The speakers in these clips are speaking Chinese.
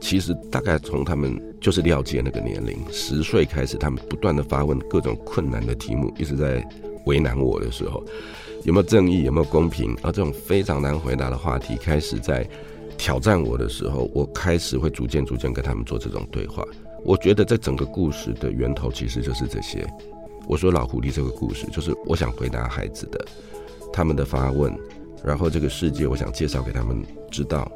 其实大概从他们就是廖界那个年龄，十岁开始，他们不断的发问各种困难的题目，一直在为难我的时候，有没有正义，有没有公平，而这种非常难回答的话题开始在挑战我的时候，我开始会逐渐逐渐跟他们做这种对话。我觉得这整个故事的源头其实就是这些。我说老狐狸这个故事，就是我想回答孩子的他们的发问，然后这个世界我想介绍给他们知道。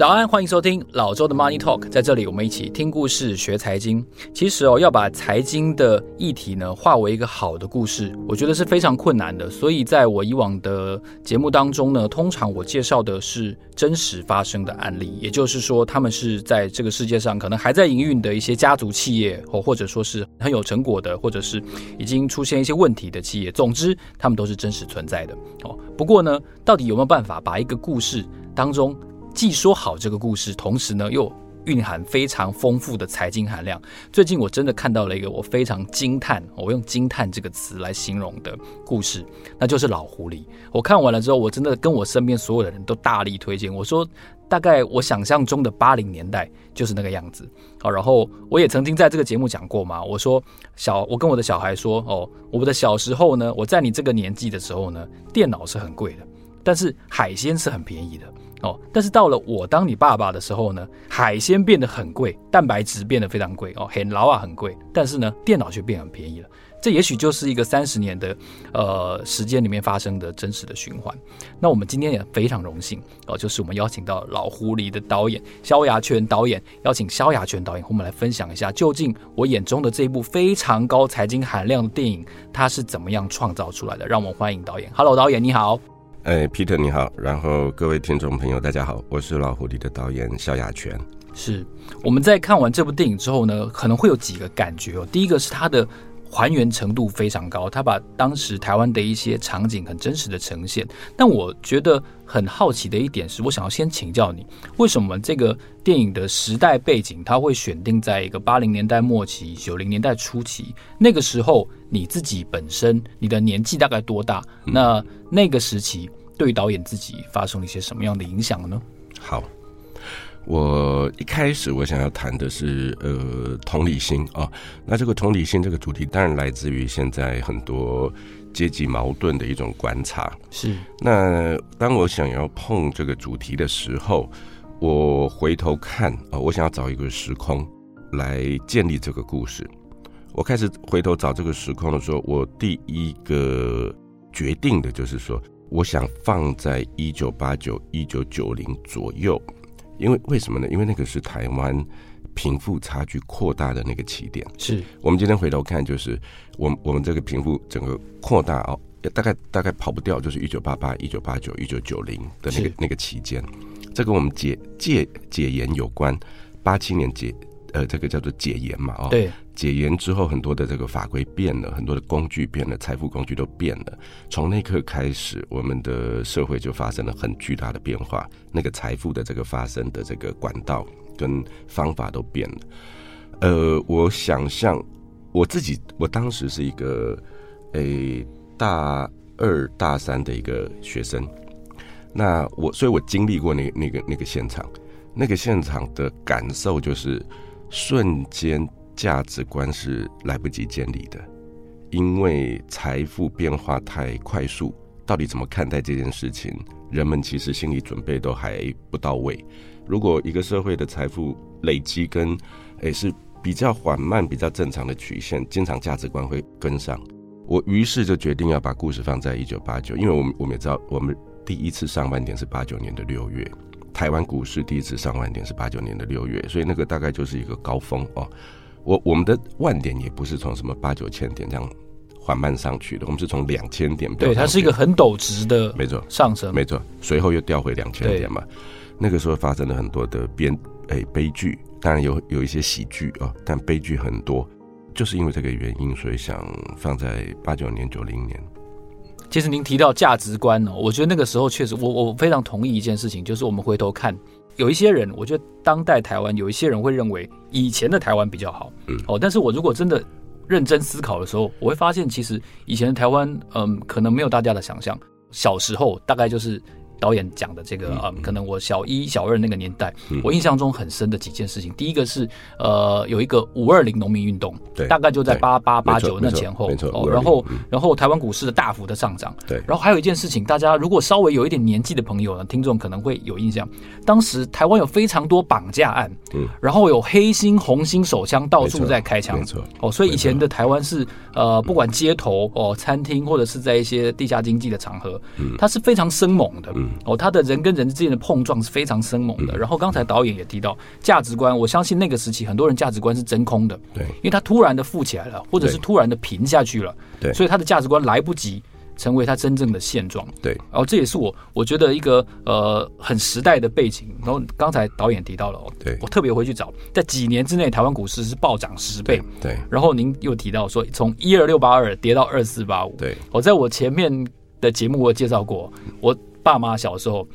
早安，欢迎收听老周的 Money Talk。在这里，我们一起听故事、学财经。其实哦，要把财经的议题呢化为一个好的故事，我觉得是非常困难的。所以，在我以往的节目当中呢，通常我介绍的是真实发生的案例，也就是说，他们是在这个世界上可能还在营运的一些家族企业，或或者说是很有成果的，或者是已经出现一些问题的企业。总之，他们都是真实存在的哦。不过呢，到底有没有办法把一个故事当中，既说好这个故事，同时呢又蕴含非常丰富的财经含量。最近我真的看到了一个我非常惊叹，我用惊叹这个词来形容的故事，那就是老狐狸。我看完了之后，我真的跟我身边所有的人都大力推荐。我说，大概我想象中的八零年代就是那个样子。好，然后我也曾经在这个节目讲过嘛，我说小，我跟我的小孩说，哦，我的小时候呢，我在你这个年纪的时候呢，电脑是很贵的，但是海鲜是很便宜的。哦，但是到了我当你爸爸的时候呢，海鲜变得很贵，蛋白质变得非常贵哦，很老啊，很贵。但是呢，电脑却变很便宜了。这也许就是一个三十年的呃时间里面发生的真实的循环。那我们今天也非常荣幸哦，就是我们邀请到老狐狸的导演萧亚全导演，邀请萧亚全导演和我们来分享一下，究竟我眼中的这一部非常高财经含量的电影，它是怎么样创造出来的？让我们欢迎导演。Hello，导演你好。哎，Peter 你好，然后各位听众朋友大家好，我是老狐狸的导演萧亚全。是我们在看完这部电影之后呢，可能会有几个感觉哦。第一个是它的还原程度非常高，它把当时台湾的一些场景很真实的呈现。但我觉得很好奇的一点是，我想要先请教你，为什么这个电影的时代背景它会选定在一个八零年代末期、九零年代初期？那个时候你自己本身你的年纪大概多大？嗯、那那个时期对导演自己发生了一些什么样的影响呢？好。我一开始我想要谈的是呃同理心啊，那这个同理心这个主题当然来自于现在很多阶级矛盾的一种观察。是。那当我想要碰这个主题的时候，我回头看啊，我想要找一个时空来建立这个故事。我开始回头找这个时空的时候，我第一个决定的就是说，我想放在一九八九一九九零左右。因为为什么呢？因为那个是台湾贫富差距扩大的那个起点。是我们今天回头看，就是我们我们这个贫富整个扩大哦，大概大概跑不掉，就是一九八八、一九八九、一九九零的那个那个期间。这跟我们解戒解严有关。八七年解呃，这个叫做解严嘛，哦，对，解严之后，很多的这个法规变了，很多的工具变了，财富工具都变了。从那刻开始，我们的社会就发生了很巨大的变化，那个财富的这个发生的这个管道跟方法都变了。呃，我想象我自己，我当时是一个诶大二大三的一个学生，那我所以我经历过那那个那个现场，那个现场的感受就是。瞬间价值观是来不及建立的，因为财富变化太快速。到底怎么看待这件事情？人们其实心理准备都还不到位。如果一个社会的财富累积跟诶是比较缓慢、比较正常的曲线，经常价值观会跟上。我于是就决定要把故事放在一九八九，因为我们我们也知道，我们第一次上万点是八九年的六月。台湾股市第一次上万点是八九年的六月，所以那个大概就是一个高峰哦。我我们的万点也不是从什么八九千点这样缓慢上去的，我们是从两千点。对，它是一个很陡直的，没错，上升，没错。随后又掉回两千点嘛。那个时候发生了很多的编诶悲剧，当然有有一些喜剧啊，但悲剧很多，就是因为这个原因，所以想放在八九年九零年。其实您提到价值观呢，我觉得那个时候确实，我我非常同意一件事情，就是我们回头看，有一些人，我觉得当代台湾有一些人会认为以前的台湾比较好，嗯，哦，但是我如果真的认真思考的时候，我会发现其实以前的台湾，嗯，可能没有大家的想象。小时候大概就是。导演讲的这个啊、嗯，可能我小一、小二那个年代、嗯，我印象中很深的几件事情。第一个是呃，有一个五二零农民运动，对，大概就在八八八九那前后，没错。然后、嗯，然后台湾股市的大幅的上涨，对。然后还有一件事情，大家如果稍微有一点年纪的朋友呢，听众可能会有印象，当时台湾有非常多绑架案，嗯，然后有黑心、红心手枪到处在开枪，没错。哦，所以以前的台湾是呃，不管街头哦、餐厅或者是在一些地下经济的场合，嗯，它是非常生猛的，嗯。哦，他的人跟人之间的碰撞是非常生猛的。然后刚才导演也提到价值观，我相信那个时期很多人价值观是真空的，对，因为他突然的富起来了，或者是突然的贫下去了，对，所以他的价值观来不及成为他真正的现状，对。然后这也是我我觉得一个呃很时代的背景。然后刚才导演提到了，对，我特别回去找，在几年之内台湾股市是暴涨十倍，对。然后您又提到说从一二六八二跌到二四八五，对。我在我前面的节目我介绍过，我。爸妈小时候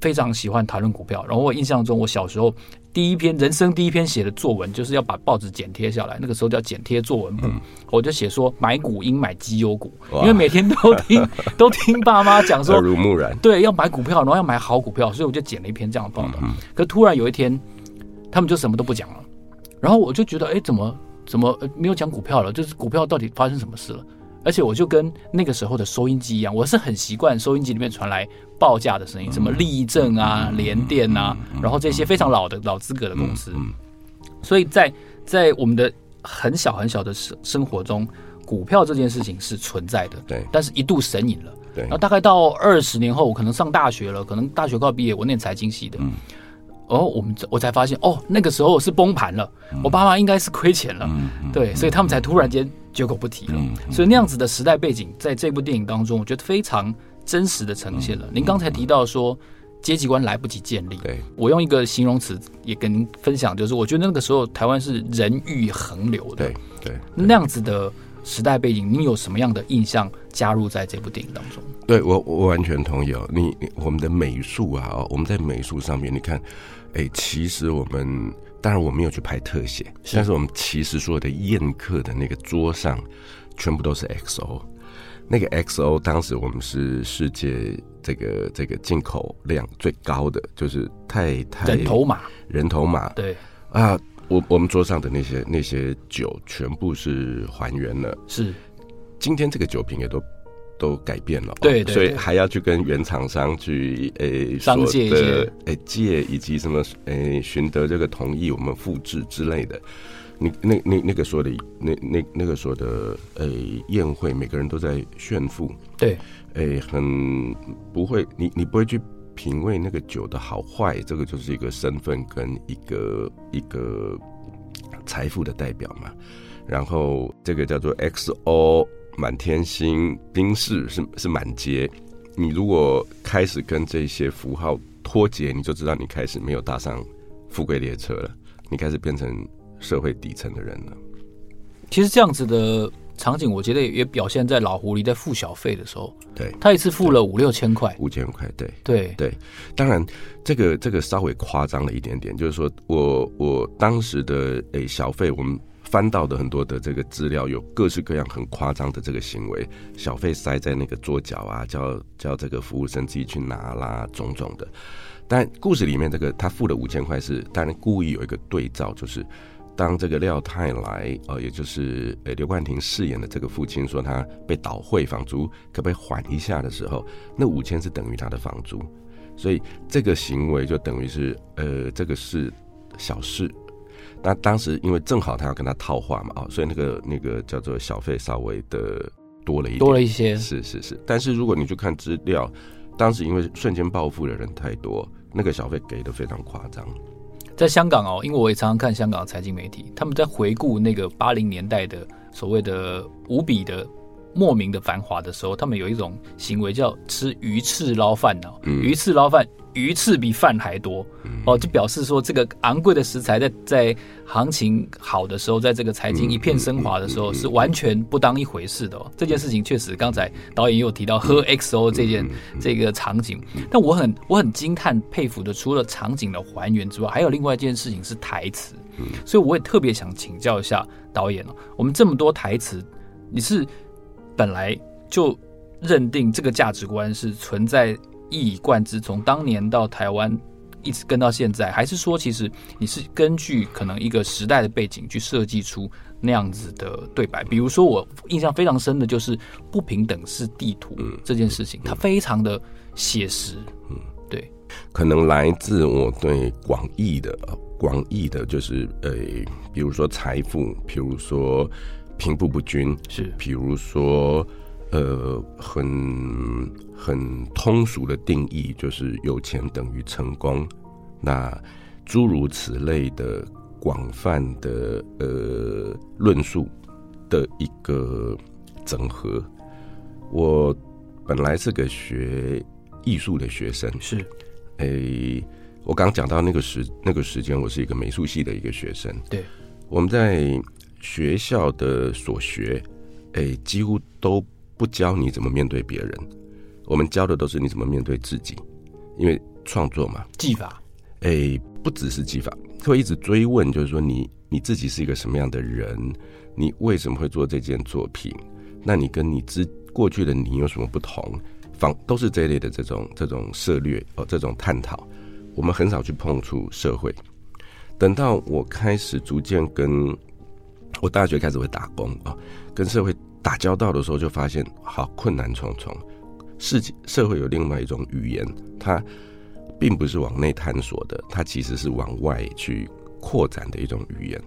非常喜欢谈论股票，然后我印象中，我小时候第一篇人生第一篇写的作文，就是要把报纸剪贴下来，那个时候叫剪贴作文簿，嗯，我就写说买股应买绩优股，因为每天都听都听爸妈讲说耳濡目染，对，要买股票，然后要买好股票，所以我就剪了一篇这样的报道。可突然有一天，他们就什么都不讲了，然后我就觉得，哎，怎么怎么没有讲股票了？就是股票到底发生什么事了？而且我就跟那个时候的收音机一样，我是很习惯收音机里面传来报价的声音，什么立正啊、联电啊，然后这些非常老的老资格的公司。所以在在我们的很小很小的生生活中，股票这件事情是存在的。对，但是一度神隐了。对，然后大概到二十年后，我可能上大学了，可能大学快毕业，我念财经系的。嗯哦，我们我才发现，哦，那个时候是崩盘了，我爸妈应该是亏钱了，对，所以他们才突然间。绝口不提了，所以那样子的时代背景，在这部电影当中，我觉得非常真实的呈现了。您刚才提到说阶级观来不及建立，对，我用一个形容词也跟您分享，就是我觉得那个时候台湾是人欲横流的，对对，那样子的时代背景，您有什么样的印象加入在这部电影当中？对我我完全同意哦。你我们的美术啊，我们在美术上面，你看，哎，其实我们。当然我没有去拍特写，但是我们其实所有的宴客的那个桌上，全部都是 XO。那个 XO 当时我们是世界这个这个进口量最高的，就是太太人头马，人头马。对啊，我我们桌上的那些那些酒全部是还原了。是，今天这个酒瓶也都。都改变了，对，对，对，所以还要去跟原厂商去诶，商借诶借，以及什么诶寻得这个同意，我们复制之类的。你那那那个说的那那那个说的诶宴会，每个人都在炫富，对，诶很不会，你你不会去品味那个酒的好坏，这个就是一个身份跟一个一个财富的代表嘛。然后这个叫做 XO。满天星，宾士是是满街。你如果开始跟这些符号脱节，你就知道你开始没有搭上富贵列车了，你开始变成社会底层的人了。其实这样子的场景，我觉得也表现在老狐狸在付小费的时候。对，他一次付了五六千块，五千块。对对对，当然这个这个稍微夸张了一点点，就是说我我当时的诶、欸、小费我们。翻到的很多的这个资料，有各式各样很夸张的这个行为，小费塞在那个桌角啊，叫叫这个服务生自己去拿啦，种种的。但故事里面这个他付了五千块是，当然故意有一个对照，就是当这个廖太来，呃，也就是呃刘冠廷饰演的这个父亲说他被倒汇房租，可不可以缓一下的时候，那五千是等于他的房租，所以这个行为就等于是呃这个是小事。那当时因为正好他要跟他套话嘛，啊，所以那个那个叫做小费稍微的多了一，多了一些，是是是。但是如果你去看资料，当时因为瞬间暴富的人太多，那个小费给的非常夸张。在香港哦，因为我也常常看香港的财经媒体，他们在回顾那个八零年代的所谓的无比的莫名的繁华的时候，他们有一种行为叫吃鱼翅捞饭呢，鱼翅捞饭。鱼翅比饭还多。哦，就表示说这个昂贵的食材在在行情好的时候，在这个财经一片升华的时候，是完全不当一回事的哦。这件事情确实，刚才导演也有提到喝 XO 这件这个场景，但我很我很惊叹佩服的，除了场景的还原之外，还有另外一件事情是台词，所以我也特别想请教一下导演哦，我们这么多台词，你是本来就认定这个价值观是存在？一以贯之，从当年到台湾，一直跟到现在，还是说，其实你是根据可能一个时代的背景去设计出那样子的对白？比如说，我印象非常深的就是“不平等是地图”这件事情，它非常的写实。嗯，对，可能来自我对广义的广义的，就是呃，比如说财富，比如说贫富不均，是，比如说。呃，很很通俗的定义就是有钱等于成功，那诸如此类的广泛的呃论述的一个整合。我本来是个学艺术的学生，是，诶、欸，我刚讲到那个时那个时间，我是一个美术系的一个学生，对，我们在学校的所学，诶、欸，几乎都。不教你怎么面对别人，我们教的都是你怎么面对自己，因为创作嘛，技法，哎、欸，不只是技法，会一直追问，就是说你你自己是一个什么样的人，你为什么会做这件作品？那你跟你之过去的你有什么不同？方都是这一类的这种这种涉略哦，这种探讨，我们很少去碰触社会。等到我开始逐渐跟我大学开始会打工啊，跟社会。打交道的时候，就发现好困难重重。世界社会有另外一种语言，它并不是往内探索的，它其实是往外去扩展的一种语言。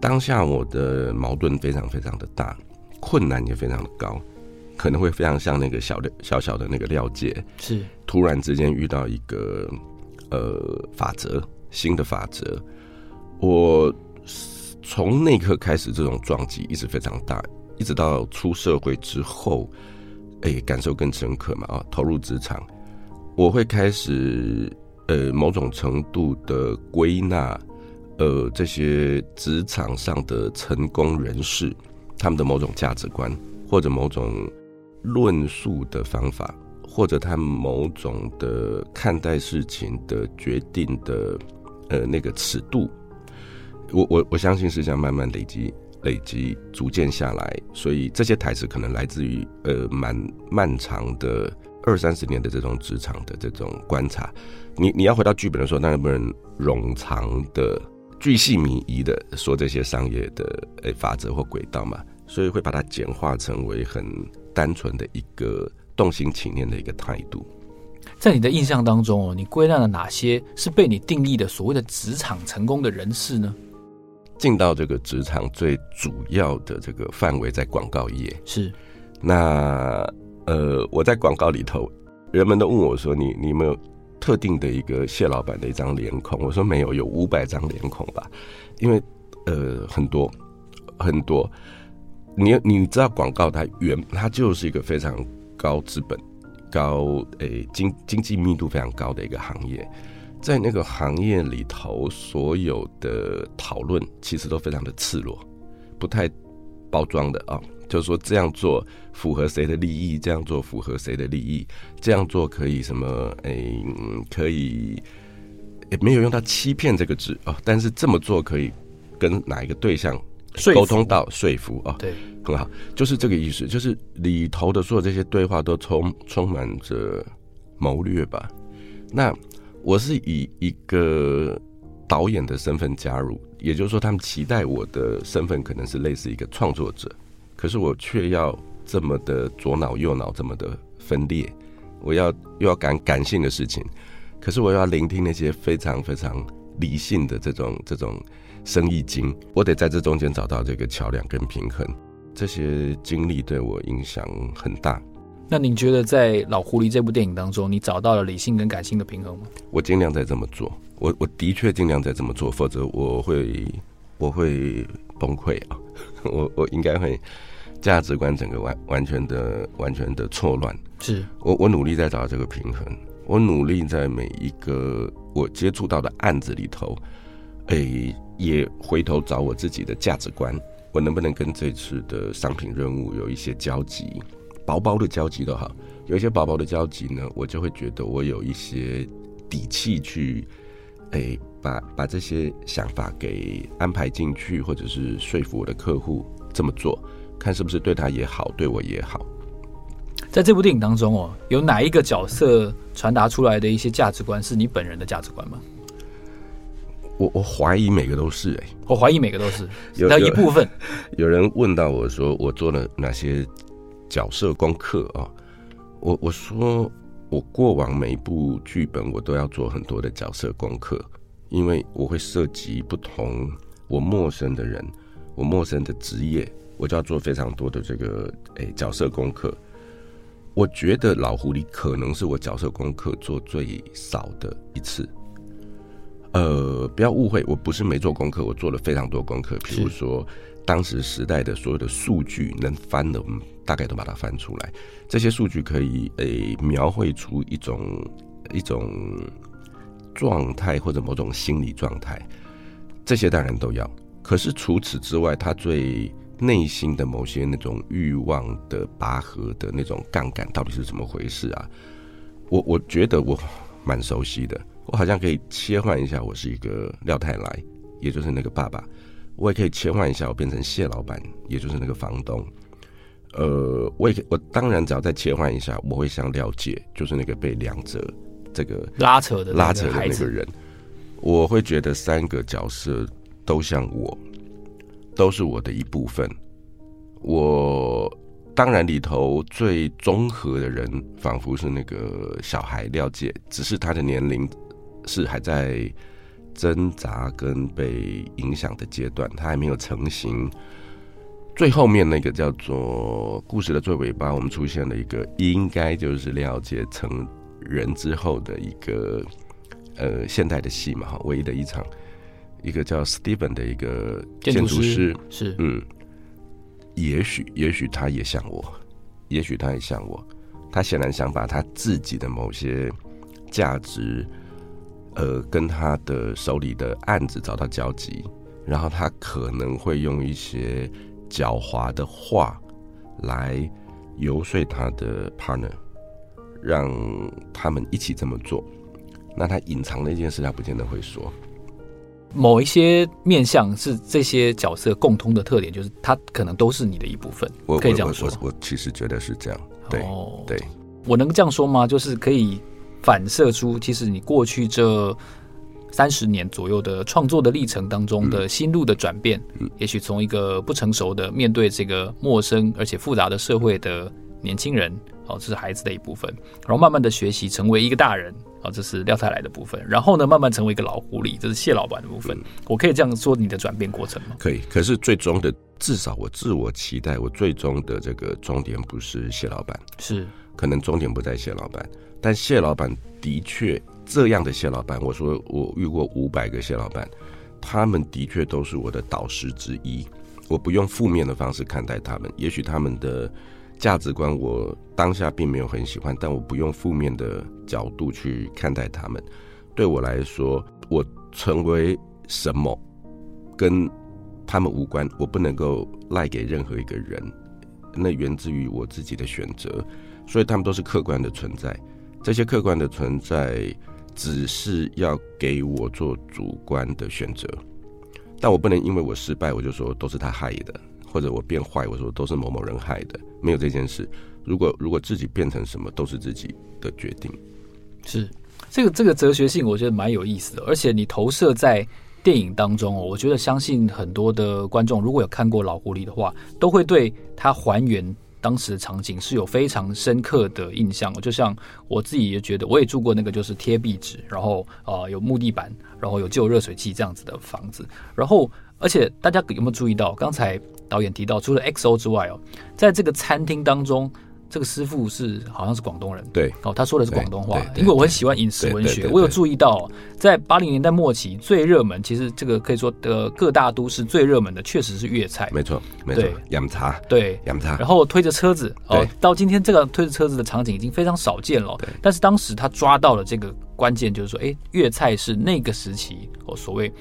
当下我的矛盾非常非常的大，困难也非常的高，可能会非常像那个小的小小的那个廖界，是突然之间遇到一个呃法则，新的法则。我从那刻开始，这种撞击一直非常大。一直到出社会之后，哎、感受更深刻嘛啊，投入职场，我会开始呃某种程度的归纳，呃这些职场上的成功人士，他们的某种价值观，或者某种论述的方法，或者他某种的看待事情的决定的呃那个尺度，我我我相信是这样慢慢累积。累积逐渐下来，所以这些台词可能来自于呃蛮漫长的二三十年的这种职场的这种观察。你你要回到剧本的时候，那能不能冗长的、巨细靡遗的说这些商业的诶法则或轨道嘛？所以会把它简化成为很单纯的一个动心起念的一个态度。在你的印象当中哦，你归纳了哪些是被你定义的所谓的职场成功的人士呢？进到这个职场最主要的这个范围在广告业，是。那呃，我在广告里头，人们都问我说你：“你你有没有特定的一个谢老板的一张脸孔？”我说：“没有，有五百张脸孔吧。”因为呃，很多很多，你你知道广告它原它就是一个非常高资本、高诶、欸、经经济密度非常高的一个行业。在那个行业里头，所有的讨论其实都非常的赤裸，不太包装的啊、哦。就是说这样做符合谁的利益，这样做符合谁的利益，这样做可以什么？哎，可以也没有用到欺骗这个字啊、哦。但是这么做可以跟哪一个对象沟通到说服啊？对，很好，就是这个意思。就是里头的所有这些对话都充充满着谋略吧？那。我是以一个导演的身份加入，也就是说，他们期待我的身份可能是类似一个创作者，可是我却要这么的左脑右脑这么的分裂，我要又要感感性的事情，可是我要聆听那些非常非常理性的这种这种生意经，我得在这中间找到这个桥梁跟平衡，这些经历对我影响很大。那您觉得在《老狐狸》这部电影当中，你找到了理性跟感性的平衡吗？我尽量在这么做，我我的确尽量在这么做，否则我会我会崩溃啊！我我应该会价值观整个完完全的完全的错乱。是我我努力在找这个平衡。我努力在每一个我接触到的案子里头，诶、欸，也回头找我自己的价值观，我能不能跟这次的商品任务有一些交集，薄薄的交集都好，有一些薄薄的交集呢，我就会觉得我有一些底气去，诶、欸，把把这些想法给安排进去，或者是说服我的客户这么做，看是不是对他也好，对我也好。在这部电影当中哦，有哪一个角色传达出来的一些价值观是你本人的价值观吗？我我怀疑每个都是哎、欸，我怀疑每个都是有，有一部分。有人问到我说，我做了哪些角色功课啊？我我说我过往每一部剧本我都要做很多的角色功课，因为我会涉及不同我陌生的人，我陌生的职业，我就要做非常多的这个哎、欸、角色功课。我觉得老狐狸可能是我角色功课做最少的一次。呃，不要误会，我不是没做功课，我做了非常多功课。比如说，当时时代的所有的数据能翻的，我们大概都把它翻出来。这些数据可以诶、欸、描绘出一种一种状态或者某种心理状态，这些当然都要。可是除此之外，他最内心的某些那种欲望的拔河的那种杠杆到底是怎么回事啊？我我觉得我蛮熟悉的，我好像可以切换一下，我是一个廖太来，也就是那个爸爸，我也可以切换一下，我变成谢老板，也就是那个房东。呃，我也可我当然只要再切换一下，我会像廖姐，就是那个被两者这个拉扯的拉扯的那个人，我会觉得三个角色都像我。都是我的一部分。我当然里头最综合的人，仿佛是那个小孩廖姐，只是他的年龄是还在挣扎跟被影响的阶段，他还没有成型。最后面那个叫做故事的最尾巴，我们出现了一个，应该就是廖姐成人之后的一个呃现代的戏嘛，哈，唯一的一场。一个叫 Steven 的一个建筑师，是嗯，也许也许他也像我，也许他也像我，他显然想把他自己的某些价值，呃，跟他的手里的案子找到交集，然后他可能会用一些狡猾的话来游说他的 partner，让他们一起这么做。那他隐藏的一件事，他不见得会说。某一些面向是这些角色共通的特点，就是他可能都是你的一部分。我可以这样说。我我，我其实觉得是这样。对、哦、对，我能这样说吗？就是可以反射出，其实你过去这三十年左右的创作的历程当中的心路的转变，嗯、也许从一个不成熟的面对这个陌生而且复杂的社会的年轻人，哦，这是孩子的一部分，然后慢慢的学习成为一个大人。啊，这是廖太来的部分，然后呢，慢慢成为一个老狐狸，这是谢老板的部分。我可以这样说你的转变过程吗？可以，可是最终的，至少我自我期待，我最终的这个终点不是谢老板，是可能终点不在谢老板，但谢老板的确这样的谢老板，我说我遇过五百个谢老板，他们的确都是我的导师之一，我不用负面的方式看待他们，也许他们的。价值观我当下并没有很喜欢，但我不用负面的角度去看待他们。对我来说，我成为什么跟他们无关，我不能够赖给任何一个人。那源自于我自己的选择，所以他们都是客观的存在。这些客观的存在只是要给我做主观的选择，但我不能因为我失败，我就说都是他害的。或者我变坏，我说都是某某人害的，没有这件事。如果如果自己变成什么，都是自己的决定。是这个这个哲学性，我觉得蛮有意思的。而且你投射在电影当中哦，我觉得相信很多的观众如果有看过《老狐狸》的话，都会对他还原当时的场景是有非常深刻的印象。就像我自己也觉得，我也住过那个就是贴壁纸，然后啊、呃、有木地板，然后有旧热水器这样子的房子。然后而且大家有没有注意到刚才？导演提到，除了 XO 之外哦，在这个餐厅当中，这个师傅是好像是广东人，对，哦，他说的是广东话，因为我很喜欢饮食文学，我有注意到，在八零年代末期最热门，其实这个可以说的各大都市最热门的确实是粤菜，没错，没错，养茶，对，养茶，然后推着车子，哦，到今天这个推着车子的场景已经非常少见了，对，但是当时他抓到了这个关键，就是说，哎，粤菜是那个时期哦，所谓。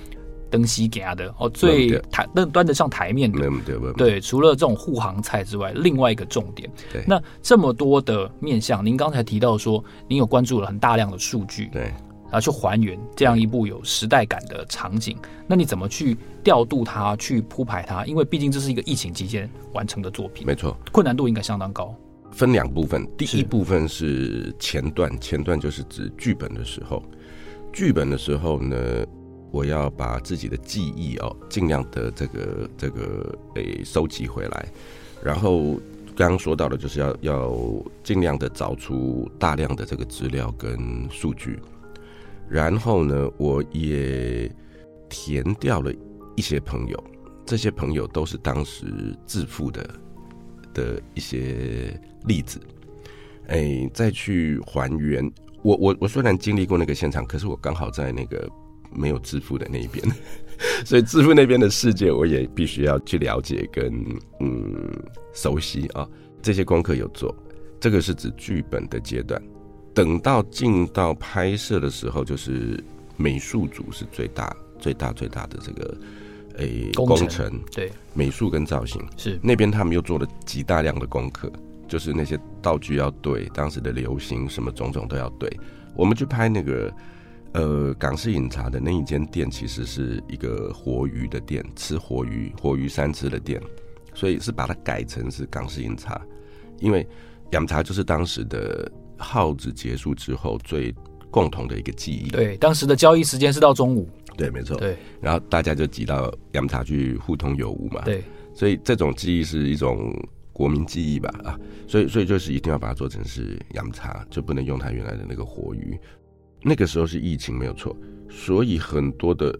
登西给他的哦，最台端端得上台面的，对，除了这种护航菜之外，另外一个重点。那这么多的面向，您刚才提到说，您有关注了很大量的数据，对，然后去还原这样一部有时代感的场景。那你怎么去调度它，去铺排它？因为毕竟这是一个疫情期间完成的作品，没错，困难度应该相当高。分两部分，第一部分是前段，前段就是指剧本的时候，剧本的时候呢。我要把自己的记忆哦，尽量的这个这个诶收集回来，然后刚刚说到的，就是要要尽量的找出大量的这个资料跟数据，然后呢，我也填掉了一些朋友，这些朋友都是当时致富的的一些例子，哎，再去还原。我我我虽然经历过那个现场，可是我刚好在那个。没有致富的那一边，所以致富那边的世界，我也必须要去了解跟嗯熟悉啊。这些功课有做，这个是指剧本的阶段。等到进到拍摄的时候，就是美术组是最大、最大、最大的这个诶工程，工程对美术跟造型是那边他们又做了极大量的功课，就是那些道具要对，当时的流行什么种种都要对。我们去拍那个。呃，港式饮茶的那一间店其实是一个活鱼的店，吃活鱼、活鱼三吃的店，所以是把它改成是港式饮茶，因为饮茶就是当时的号子结束之后最共同的一个记忆。对，当时的交易时间是到中午。对，没错。对，然后大家就挤到饮茶去互通有无嘛。对，所以这种记忆是一种国民记忆吧？啊，所以所以就是一定要把它做成是饮茶，就不能用它原来的那个活鱼。那个时候是疫情没有错，所以很多的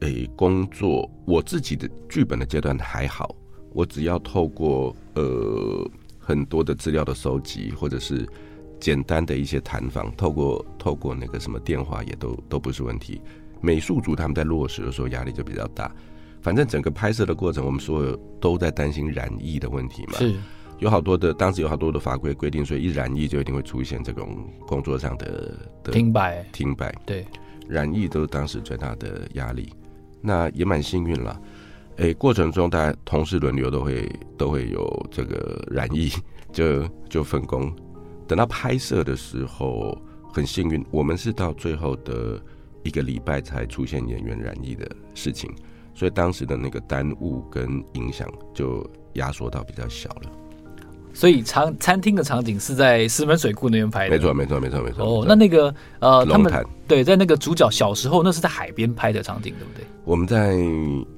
诶、工作，我自己的剧本的阶段还好，我只要透过呃很多的资料的收集，或者是简单的一些谈访，透过透过那个什么电话也都都不是问题。美术组他们在落实的时候压力就比较大，反正整个拍摄的过程，我们所有都在担心染疫的问题嘛。是。有好多的，当时有好多的法规规定，所以一染疫就一定会出现这种工作上的的停摆，停摆。对，染疫都是当时最大的压力。那也蛮幸运了，诶、欸，过程中大家同事轮流都会都会有这个染疫，就就分工。等到拍摄的时候，很幸运，我们是到最后的一个礼拜才出现演员染疫的事情，所以当时的那个耽误跟影响就压缩到比较小了。所以场餐厅的场景是在石门水库那边拍的，没错，没错，没错，没错。哦，那那个呃，他们对，在那个主角小时候，那是在海边拍的场景，对不对？我们在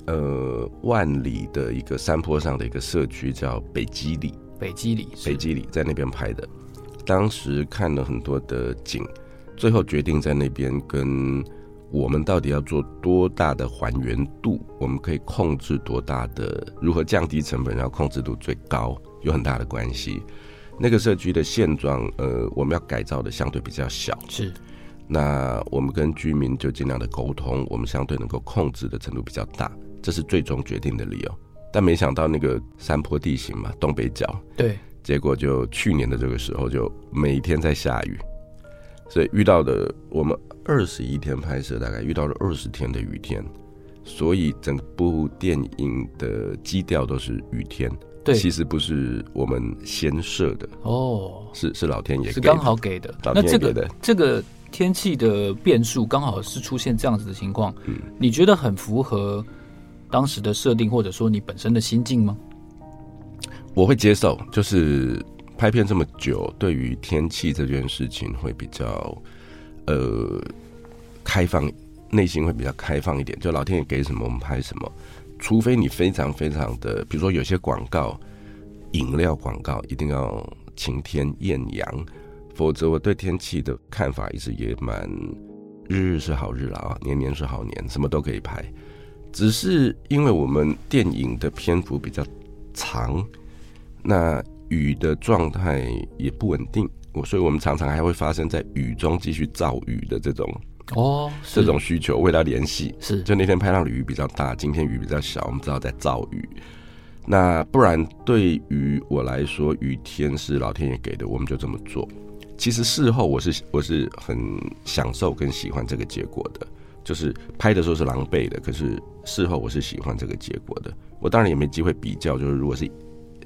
呃万里的一个山坡上的一个社区叫北基里，北基里，北基里在那边拍的。当时看了很多的景，最后决定在那边跟我们到底要做多大的还原度，我们可以控制多大的，如何降低成本，然后控制度最高。有很大的关系，那个社区的现状，呃，我们要改造的相对比较小，是。那我们跟居民就尽量的沟通，我们相对能够控制的程度比较大，这是最终决定的理由。但没想到那个山坡地形嘛，东北角，对，结果就去年的这个时候，就每天在下雨，所以遇到的我们二十一天拍摄，大概遇到了二十天的雨天，所以整部电影的基调都是雨天。对，其实不是我们先设的哦，是是老天爷是刚好给的。那这个这个天气的变数刚好是出现这样子的情况，嗯，你觉得很符合当时的设定，或者说你本身的心境吗？我会接受，就是拍片这么久，对于天气这件事情会比较呃开放，内心会比较开放一点。就老天爷给什么，我们拍什么。除非你非常非常的，比如说有些广告，饮料广告一定要晴天艳阳，否则我对天气的看法一直也蛮日日是好日了啊，年年是好年，什么都可以拍。只是因为我们电影的篇幅比较长，那雨的状态也不稳定，我所以我们常常还会发生在雨中继续造雨的这种哦，这种需求，为了联系是，就那天拍到雨比较大，今天鱼比较小，我们知道在造鱼。那不然对于我来说，雨天是老天爷给的，我们就这么做。其实事后我是我是很享受跟喜欢这个结果的，就是拍的时候是狼狈的，可是事后我是喜欢这个结果的。我当然也没机会比较，就是如果是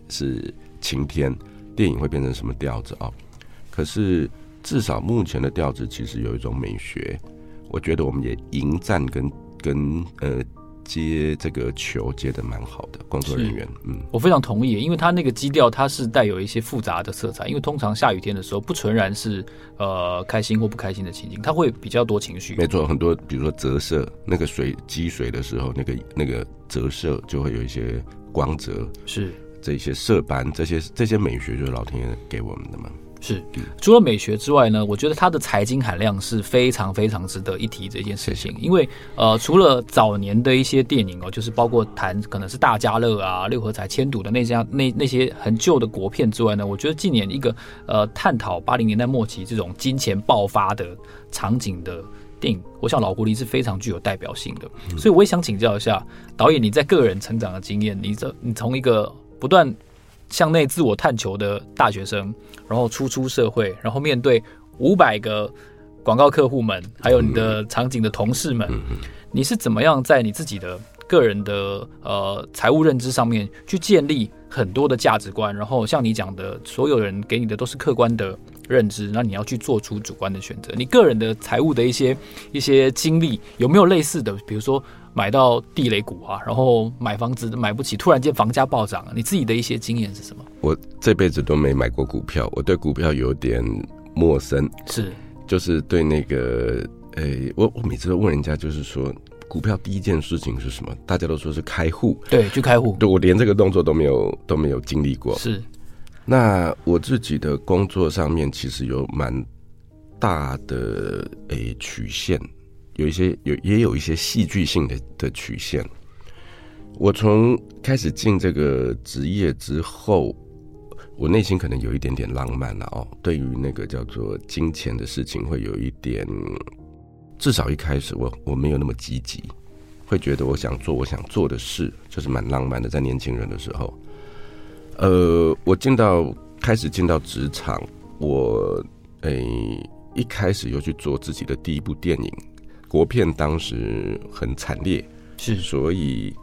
是晴天，电影会变成什么调子啊？可是至少目前的调子其实有一种美学，我觉得我们也迎战跟跟呃。接这个球接的蛮好的工作人员，嗯，我非常同意，因为他那个基调它是带有一些复杂的色彩，因为通常下雨天的时候不纯然是呃开心或不开心的情景，它会比较多情绪。没错，很多比如说折射那个水积水的时候，那个那个折射就会有一些光泽，是这些色斑，这些这些美学就是老天爷给我们的嘛。是，除了美学之外呢，我觉得它的财经含量是非常非常值得一提这件事情。因为呃，除了早年的一些电影哦，就是包括谈可能是大家乐啊、六合彩、千赌的那家那那些很旧的国片之外呢，我觉得近年一个呃探讨八零年代末期这种金钱爆发的场景的电影，我想《老狐狸》是非常具有代表性的。所以我也想请教一下导演，你在个人成长的经验，你这你从一个不断向内自我探求的大学生，然后初出社会，然后面对五百个广告客户们，还有你的场景的同事们，你是怎么样在你自己的个人的呃财务认知上面去建立很多的价值观？然后像你讲的，所有人给你的都是客观的认知，那你要去做出主观的选择。你个人的财务的一些一些经历有没有类似的？比如说。买到地雷股啊，然后买房子买不起，突然间房价暴涨，你自己的一些经验是什么？我这辈子都没买过股票，我对股票有点陌生。是，就是对那个，诶、欸，我我每次都问人家，就是说股票第一件事情是什么？大家都说是开户，对，去开户。对，我连这个动作都没有都没有经历过。是，那我自己的工作上面其实有蛮大的诶、欸、曲线。有一些有也有一些戏剧性的的曲线。我从开始进这个职业之后，我内心可能有一点点浪漫了哦。对于那个叫做金钱的事情，会有一点，至少一开始我我没有那么积极，会觉得我想做我想做的事，就是蛮浪漫的。在年轻人的时候，呃，我进到开始进到职场，我诶、一开始又去做自己的第一部电影。国片当时很惨烈，是，所以，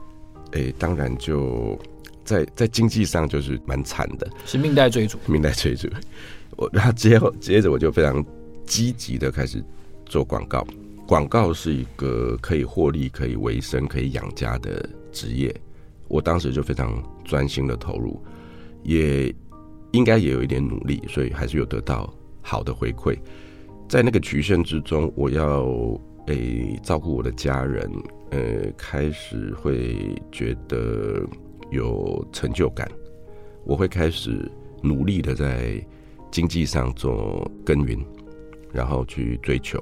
诶、欸，当然就在在经济上就是蛮惨的，是命带追逐，命带追逐。我然后接接着我就非常积极的开始做广告，广告是一个可以获利、可以维生、可以养家的职业。我当时就非常专心的投入，也应该也有一点努力，所以还是有得到好的回馈。在那个曲线之中，我要。诶、照顾我的家人，呃，开始会觉得有成就感。我会开始努力的在经济上做耕耘，然后去追求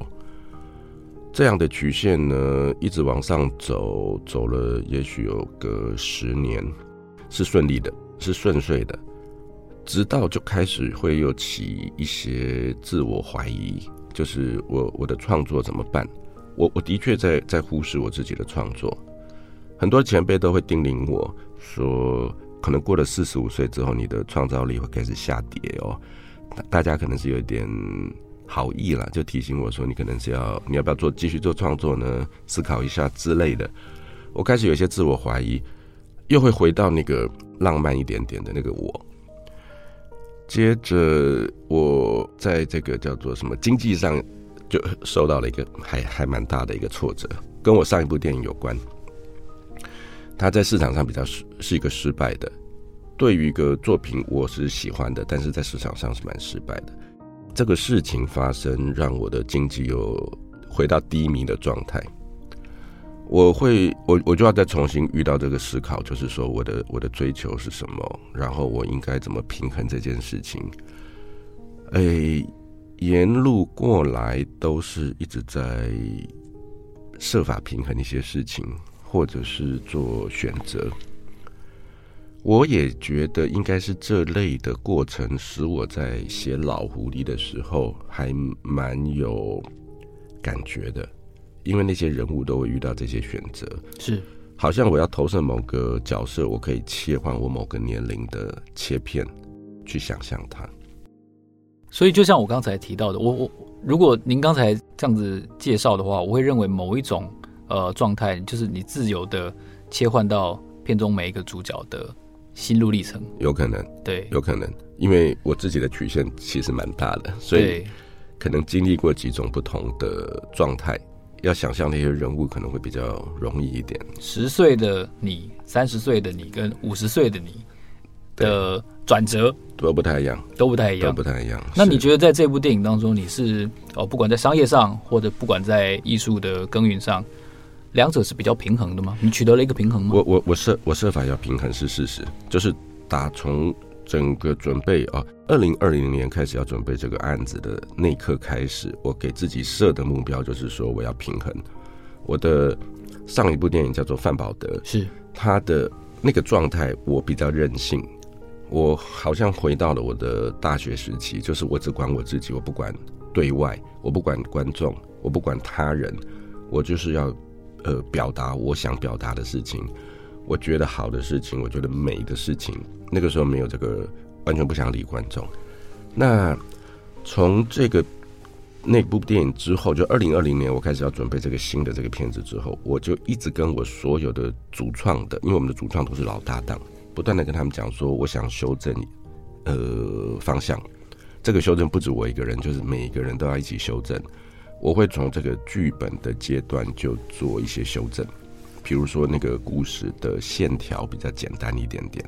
这样的曲线呢，一直往上走，走了也许有个十年，是顺利的，是顺遂的，直到就开始会有起一些自我怀疑，就是我我的创作怎么办？我我的确在在忽视我自己的创作，很多前辈都会叮咛我说，可能过了四十五岁之后，你的创造力会开始下跌哦。大家可能是有一点好意了，就提醒我说，你可能是要你要不要做继续做创作呢？思考一下之类的。我开始有些自我怀疑，又会回到那个浪漫一点点的那个我。接着我在这个叫做什么经济上。就受到了一个还还蛮大的一个挫折，跟我上一部电影有关。他在市场上比较是是一个失败的。对于一个作品，我是喜欢的，但是在市场上是蛮失败的。这个事情发生，让我的经济又回到低迷的状态。我会，我我就要再重新遇到这个思考，就是说我的我的追求是什么，然后我应该怎么平衡这件事情。哎。沿路过来都是一直在设法平衡一些事情，或者是做选择。我也觉得应该是这类的过程，使我在写老狐狸的时候还蛮有感觉的，因为那些人物都会遇到这些选择，是好像我要投射某个角色，我可以切换我某个年龄的切片去想象它。所以就像我刚才提到的，我我如果您刚才这样子介绍的话，我会认为某一种呃状态，就是你自由的切换到片中每一个主角的。心路历程有可能，对，有可能，因为我自己的曲线其实蛮大的，所以可能经历过几种不同的状态，要想象那些人物可能会比较容易一点。十岁的你，三十岁的你，跟五十岁的你的转折都不太一样，都不太一样，都不太一样。那你觉得在这部电影当中，你是哦，不管在商业上，或者不管在艺术的耕耘上？两者是比较平衡的吗？你取得了一个平衡吗？我我我设我设法要平衡是事实，就是打从整个准备啊，二零二零年开始要准备这个案子的那一刻开始，我给自己设的目标就是说我要平衡。我的上一部电影叫做范保德，是他的那个状态，我比较任性，我好像回到了我的大学时期，就是我只管我自己，我不管对外，我不管观众，我不管他人，我就是要。呃，表达我想表达的事情，我觉得好的事情，我觉得美的事情，那个时候没有这个，完全不想理观众。那从这个那部电影之后，就二零二零年，我开始要准备这个新的这个片子之后，我就一直跟我所有的主创的，因为我们的主创都是老搭档，不断的跟他们讲说，我想修正呃方向。这个修正不止我一个人，就是每一个人都要一起修正。我会从这个剧本的阶段就做一些修正，比如说那个故事的线条比较简单一点点，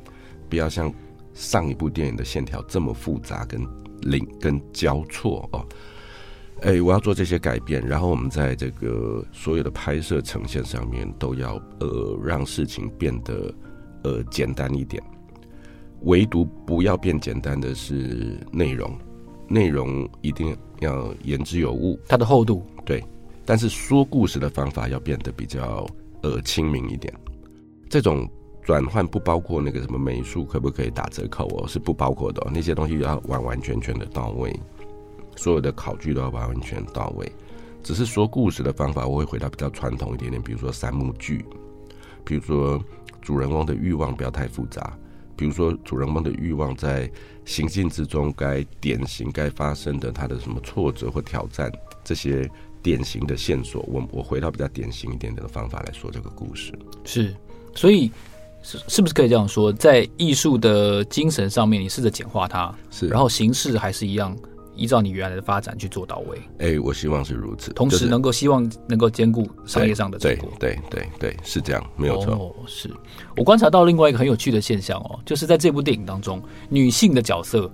不要像上一部电影的线条这么复杂跟零跟交错哦。哎，我要做这些改变，然后我们在这个所有的拍摄呈现上面都要呃让事情变得呃简单一点，唯独不要变简单的是内容。内容一定要言之有物，它的厚度。对，但是说故事的方法要变得比较呃亲民一点。这种转换不包括那个什么美术可不可以打折扣哦，是不包括的哦，那些东西要完完全全的到位，所有的考据都要完完全到位。只是说故事的方法，我会回到比较传统一点点，比如说三幕剧，比如说主人翁的欲望不要太复杂。比如说，主人翁的欲望在行进之中该典型该发生的他的什么挫折或挑战，这些典型的线索，我我回到比较典型一点点的方法来说这个故事。是，所以是是不是可以这样说，在艺术的精神上面，你试着简化它，是，然后形式还是一样。依照你原来的发展去做到位，哎、欸，我希望是如此，同时能够希望能够兼顾商业上的成果，对对对对，是这样，没有错。哦，是我观察到另外一个很有趣的现象哦，就是在这部电影当中，女性的角色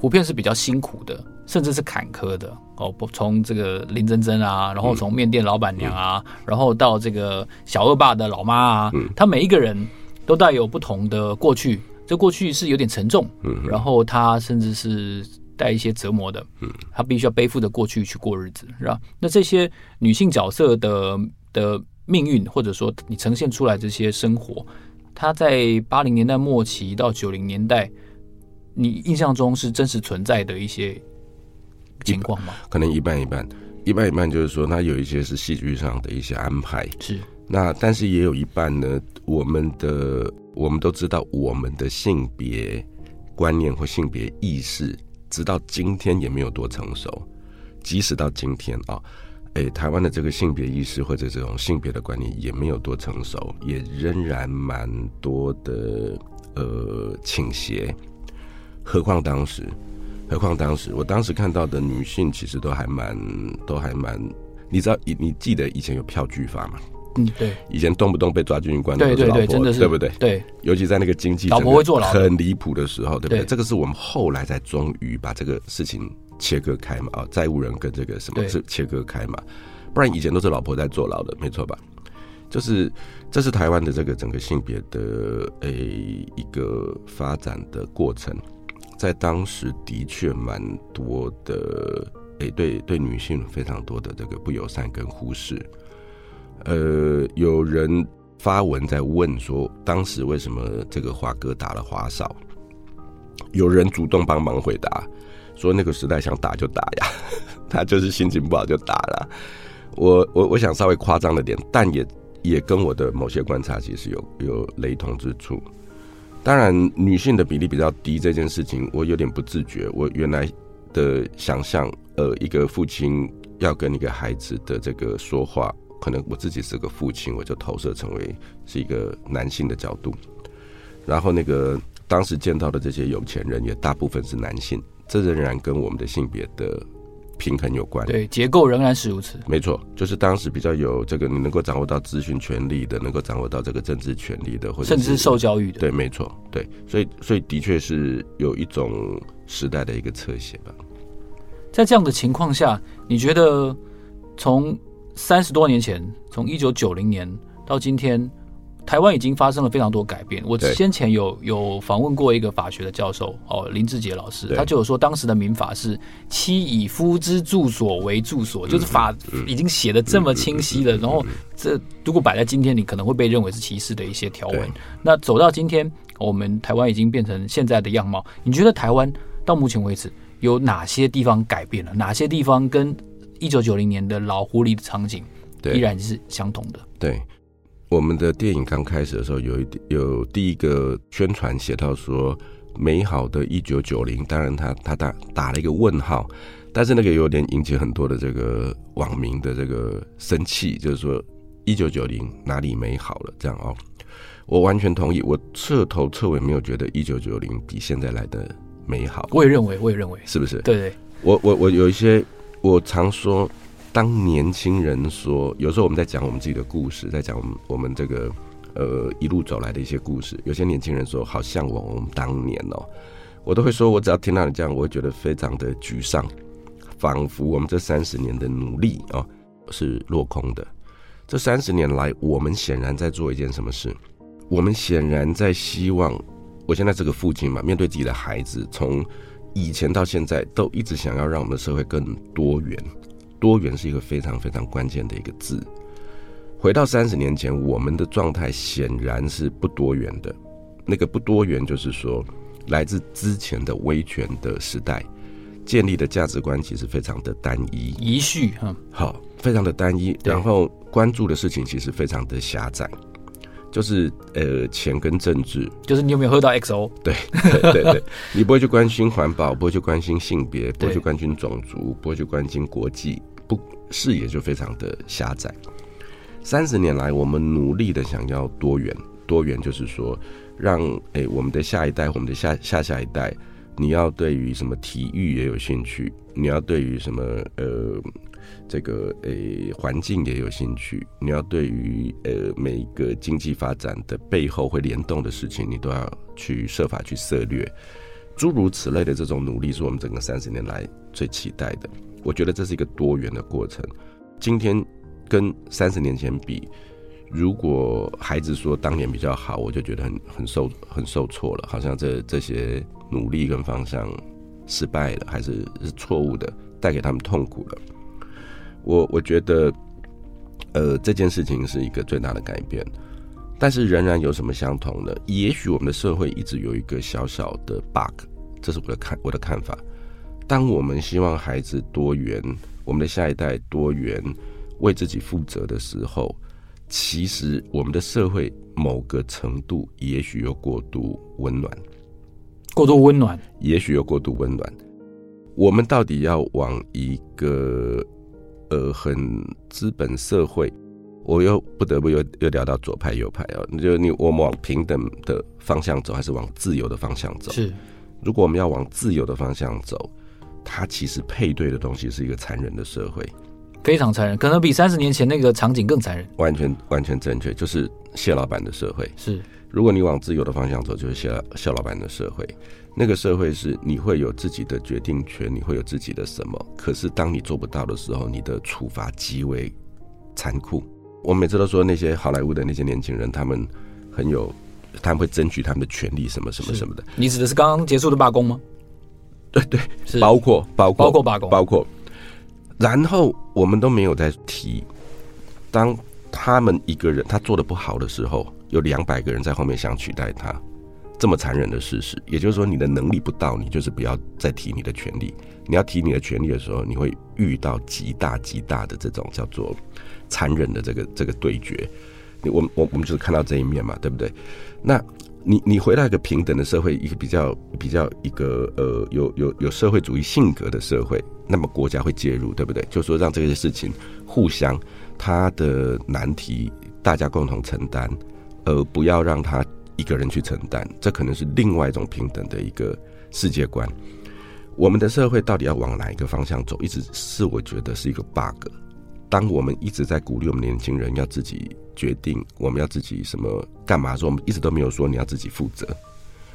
普遍是比较辛苦的，甚至是坎坷的哦。不，从这个林珍珍啊，然后从面店老板娘啊，嗯、然后到这个小恶霸的老妈啊，嗯，她每一个人都带有不同的过去，这过去是有点沉重，嗯，然后她甚至是。带一些折磨的，嗯，她必须要背负着过去去过日子，是吧？那这些女性角色的的命运，或者说你呈现出来这些生活，她在八零年代末期到九零年代，你印象中是真实存在的一些情况吗？可能一半一半，一半一半，就是说，它有一些是戏剧上的一些安排，是那，但是也有一半呢，我们的我们都知道，我们的性别观念或性别意识。直到今天也没有多成熟，即使到今天啊，诶，台湾的这个性别意识或者这种性别的观念也没有多成熟，也仍然蛮多的呃倾斜。何况当时，何况当时，我当时看到的女性其实都还蛮都还蛮，你知道，你你记得以前有票据法吗？嗯，对，以前动不动被抓进去关对对对，真的是，对不对？对，尤其在那个经济老婆会坐牢很离谱的时候，对不对？对，这个是我们后来才终于把这个事情切割开嘛，啊，债务人跟这个什么是切割开嘛，不然以前都是老婆在坐牢的，没错吧？就是这是台湾的这个整个性别的诶一个发展的过程，在当时的确蛮多的诶，对对女性非常多的这个不友善跟忽视。呃，有人发文在问说，当时为什么这个华哥打了华少？有人主动帮忙回答，说那个时代想打就打呀，他就是心情不好就打了。我我我想稍微夸张了点，但也也跟我的某些观察其实有有雷同之处。当然，女性的比例比较低这件事情，我有点不自觉。我原来的想象，呃，一个父亲要跟一个孩子的这个说话，可能我自己是个父亲，我就投射成为是一个男性的角度。然后那个当时见到的这些有钱人，也大部分是男性，这仍然跟我们的性别的。平衡有关，对，结构仍然是如此。没错，就是当时比较有这个，你能够掌握到资讯权利的，能够掌握到这个政治权利的，或者甚至是受教育的。对，没错，对，所以所以的确是有一种时代的一个侧写吧。在这样的情况下，你觉得从三十多年前，从一九九零年到今天，台湾已经发生了非常多改变。我先前有有访问过一个法学的教授哦，林志杰老师，他就有说当时的民法是妻以夫之住所为住所，就是法已经写的这么清晰了。然后这如果摆在今天，你可能会被认为是歧视的一些条文。那走到今天，我们台湾已经变成现在的样貌。你觉得台湾到目前为止有哪些地方改变了？哪些地方跟一九九零年的老狐狸的场景依然是相同的？对。我们的电影刚开始的时候，有一有第一个宣传写到说“美好的一九九零”，当然他他打打了一个问号，但是那个有点引起很多的这个网民的这个生气，就是说一九九零哪里美好了？这样哦，我完全同意，我彻头彻尾没有觉得一九九零比现在来的美好。我也认为，我也认为，是不是？对对，我我我有一些，我常说。当年轻人说，有时候我们在讲我们自己的故事，在讲我们我们这个呃一路走来的一些故事。有些年轻人说，好向往我们当年哦，我都会说，我只要听到你这样，我会觉得非常的沮丧，仿佛我们这三十年的努力哦是落空的。这三十年来，我们显然在做一件什么事？我们显然在希望，我现在这个父亲嘛，面对自己的孩子，从以前到现在，都一直想要让我们的社会更多元。多元是一个非常非常关键的一个字。回到三十年前，我们的状态显然是不多元的。那个不多元，就是说，来自之前的威权的时代建立的价值观其实非常的单一，一序哈，好，非常的单一。然后关注的事情其实非常的狭窄，就是呃，钱跟政治，就是你有没有喝到 XO？对对对对，你不会去关心环保，不会去关心性别，不会去关心种族，不会去关心国际。不，视野就非常的狭窄。三十年来，我们努力的想要多元，多元就是说，让诶、欸、我们的下一代，我们的下下下一代，你要对于什么体育也有兴趣，你要对于什么呃这个诶环境也有兴趣，你要对于呃每一个经济发展的背后会联动的事情，你都要去设法去涉略，诸如此类的这种努力，是我们整个三十年来最期待的。我觉得这是一个多元的过程。今天跟三十年前比，如果孩子说当年比较好，我就觉得很很受很受挫了，好像这这些努力跟方向失败了，还是是错误的，带给他们痛苦了。我我觉得，呃，这件事情是一个最大的改变，但是仍然有什么相同的？也许我们的社会一直有一个小小的 bug，这是我的看我的看法。当我们希望孩子多元，我们的下一代多元，为自己负责的时候，其实我们的社会某个程度也许又过度温暖，过度温暖，也许又过度温暖。我们到底要往一个呃很资本社会，我又不得不又又聊到左派右派啊，就你我们往平等的方向走，还是往自由的方向走？是，如果我们要往自由的方向走。它其实配对的东西是一个残忍的社会，非常残忍，可能比三十年前那个场景更残忍。完全完全正确，就是谢老板的社会。是，如果你往自由的方向走，就是谢谢老板的社会。那个社会是你会有自己的决定权，你会有自己的什么？可是当你做不到的时候，你的处罚极为残酷。我每次都说那些好莱坞的那些年轻人，他们很有，他们会争取他们的权利，什么什么什么的。你指的是刚刚结束的罢工吗？对对，包括包括包括罢工，包括，然后我们都没有在提，当他们一个人他做的不好的时候，有两百个人在后面想取代他，这么残忍的事实。也就是说，你的能力不到，你就是不要再提你的权利。你要提你的权利的时候，你会遇到极大极大的这种叫做残忍的这个这个对决。我我我们就是看到这一面嘛，对不对？那你你回到一个平等的社会，一个比较比较一个呃有有有社会主义性格的社会，那么国家会介入，对不对？就说让这些事情互相他的难题大家共同承担，而不要让他一个人去承担，这可能是另外一种平等的一个世界观。我们的社会到底要往哪一个方向走，一直是我觉得是一个 bug。当我们一直在鼓励我们年轻人要自己决定，我们要自己什么干嘛说，我们一直都没有说你要自己负责。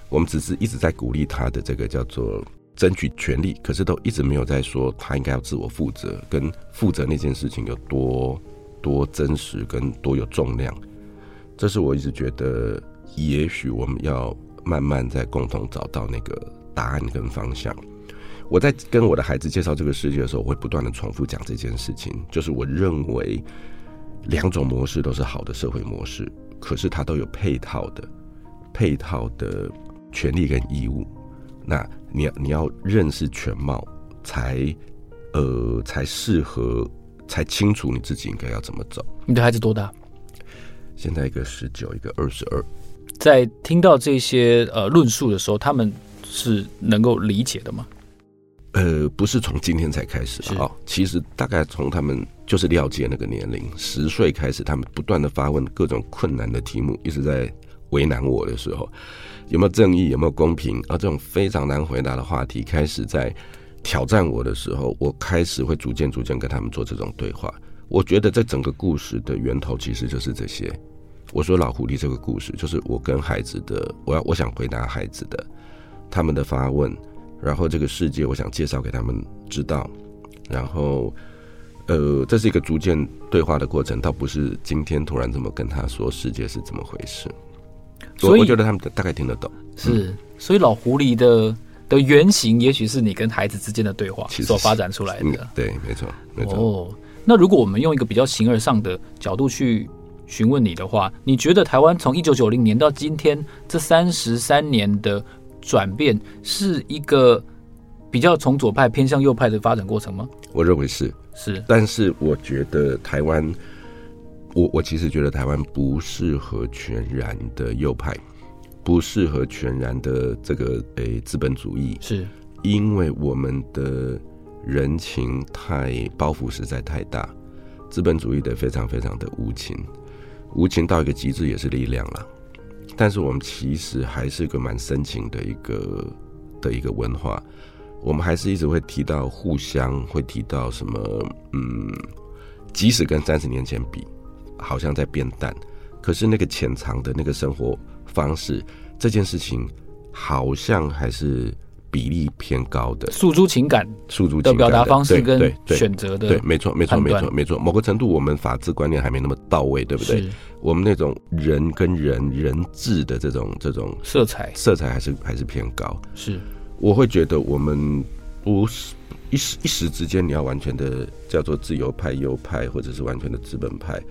我们只是一直在鼓励他的这个叫做争取权利，可是都一直没有在说他应该要自我负责，跟负责那件事情有多多真实跟多有重量。这是我一直觉得，也许我们要慢慢在共同找到那个答案跟方向。我在跟我的孩子介绍这个世界的时候，我会不断的重复讲这件事情，就是我认为两种模式都是好的社会模式，可是它都有配套的配套的权利跟义务。那你要你要认识全貌，才呃才适合，才清楚你自己应该要怎么走。你的孩子多大？现在一个十九，一个二十二。在听到这些呃论述的时候，他们是能够理解的吗？呃，不是从今天才开始啊，其实大概从他们就是了解那个年龄，十岁开始，他们不断的发问各种困难的题目，一直在为难我的时候，有没有正义，有没有公平啊？这种非常难回答的话题开始在挑战我的时候，我开始会逐渐逐渐跟他们做这种对话。我觉得这整个故事的源头其实就是这些。我说老狐狸这个故事，就是我跟孩子的，我要我想回答孩子的他们的发问。然后这个世界，我想介绍给他们知道。然后，呃，这是一个逐渐对话的过程，倒不是今天突然这么跟他说世界是怎么回事。所以我觉得他们大概听得懂。是，所以老狐狸的的原型，也许是你跟孩子之间的对话所发展出来的。嗯、对，没错，没错。哦，那如果我们用一个比较形而上的角度去询问你的话，你觉得台湾从一九九零年到今天这三十三年的？转变是一个比较从左派偏向右派的发展过程吗？我认为是是，但是我觉得台湾，我我其实觉得台湾不适合全然的右派，不适合全然的这个诶资本主义，是因为我们的人情太包袱实在太大，资本主义的非常非常的无情，无情到一个极致也是力量了。但是我们其实还是个蛮深情的一个的一个文化，我们还是一直会提到互相，会提到什么，嗯，即使跟三十年前比，好像在变淡，可是那个潜藏的那个生活方式，这件事情好像还是。比例偏高的诉诸情感、诉诸的表达方式跟选择的对，对，没错，没错，没错，没错。某个程度，我们法治观念还没那么到位，对不对？我们那种人跟人人质的这种这种色彩，色彩还是还是偏高。是，我会觉得我们不是一时一时之间，你要完全的叫做自由派、右派，或者是完全的资本派。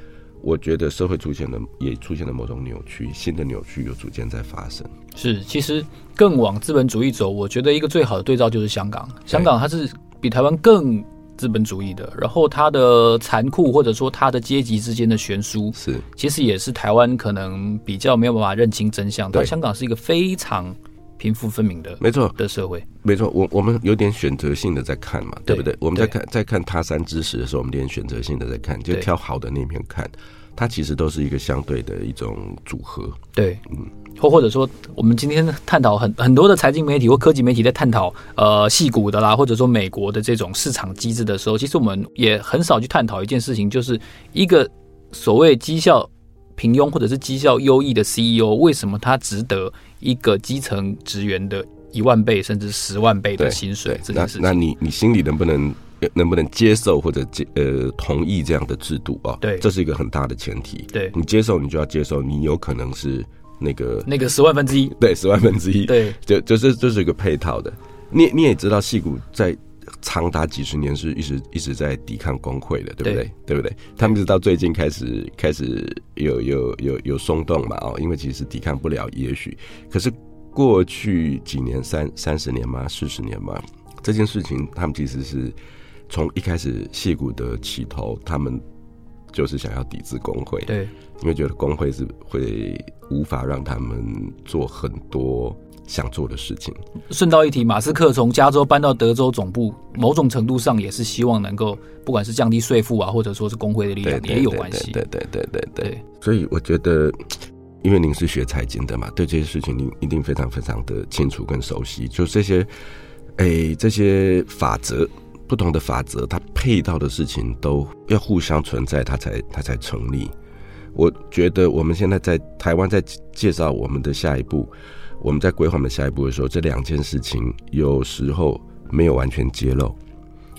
我觉得社会出现了，也出现了某种扭曲，新的扭曲又逐渐在发生。是，其实更往资本主义走，我觉得一个最好的对照就是香港。香港它是比台湾更资本主义的，然后它的残酷或者说它的阶级之间的悬殊，是其实也是台湾可能比较没有办法认清真相。但香港是一个非常贫富分明的，没错的社会。没错，我我们有点选择性的在看嘛，对不对？我们在看在看他山之石的时候，我们有点选择性的在看，就挑好的那面看。它其实都是一个相对的一种组合，对，嗯，或或者说，我们今天探讨很很多的财经媒体或科技媒体在探讨呃细股的啦，或者说美国的这种市场机制的时候，其实我们也很少去探讨一件事情，就是一个所谓绩效平庸或者是绩效优异的 CEO，为什么他值得一个基层职员的一万倍甚至十万倍的薪水？这件事情，那那你你心里能不能？能不能接受或者接呃同意这样的制度啊？对，这是一个很大的前提。对，你接受，你就要接受，你有可能是那个那个十万分之一，对，十万分之一。对，就就是这是一个配套的。你你也知道，戏骨在长达几十年是一直一直在抵抗工会的，对不对？对，对不对？他们直到最近开始开始有有有有松动嘛？哦，因为其实抵抗不了，也许可是过去几年三三十年嘛，四十年嘛，这件事情他们其实是从一开始矽谷的起头，他们就是想要抵制工会，对，因为觉得工会是会无法让他们做很多。想做的事情。顺道一提，马斯克从加州搬到德州总部，某种程度上也是希望能够，不管是降低税负啊，或者说是工会的力量，也有关系。对对对对对。所以我觉得，因为您是学财经的嘛，对这些事情您一定非常非常的清楚跟熟悉。就这些，哎，这些法则，不同的法则，它配套的事情都要互相存在，它才它才成立。我觉得我们现在在台湾在介绍我们的下一步。我们在规划我们下一步的时候，这两件事情有时候没有完全揭露，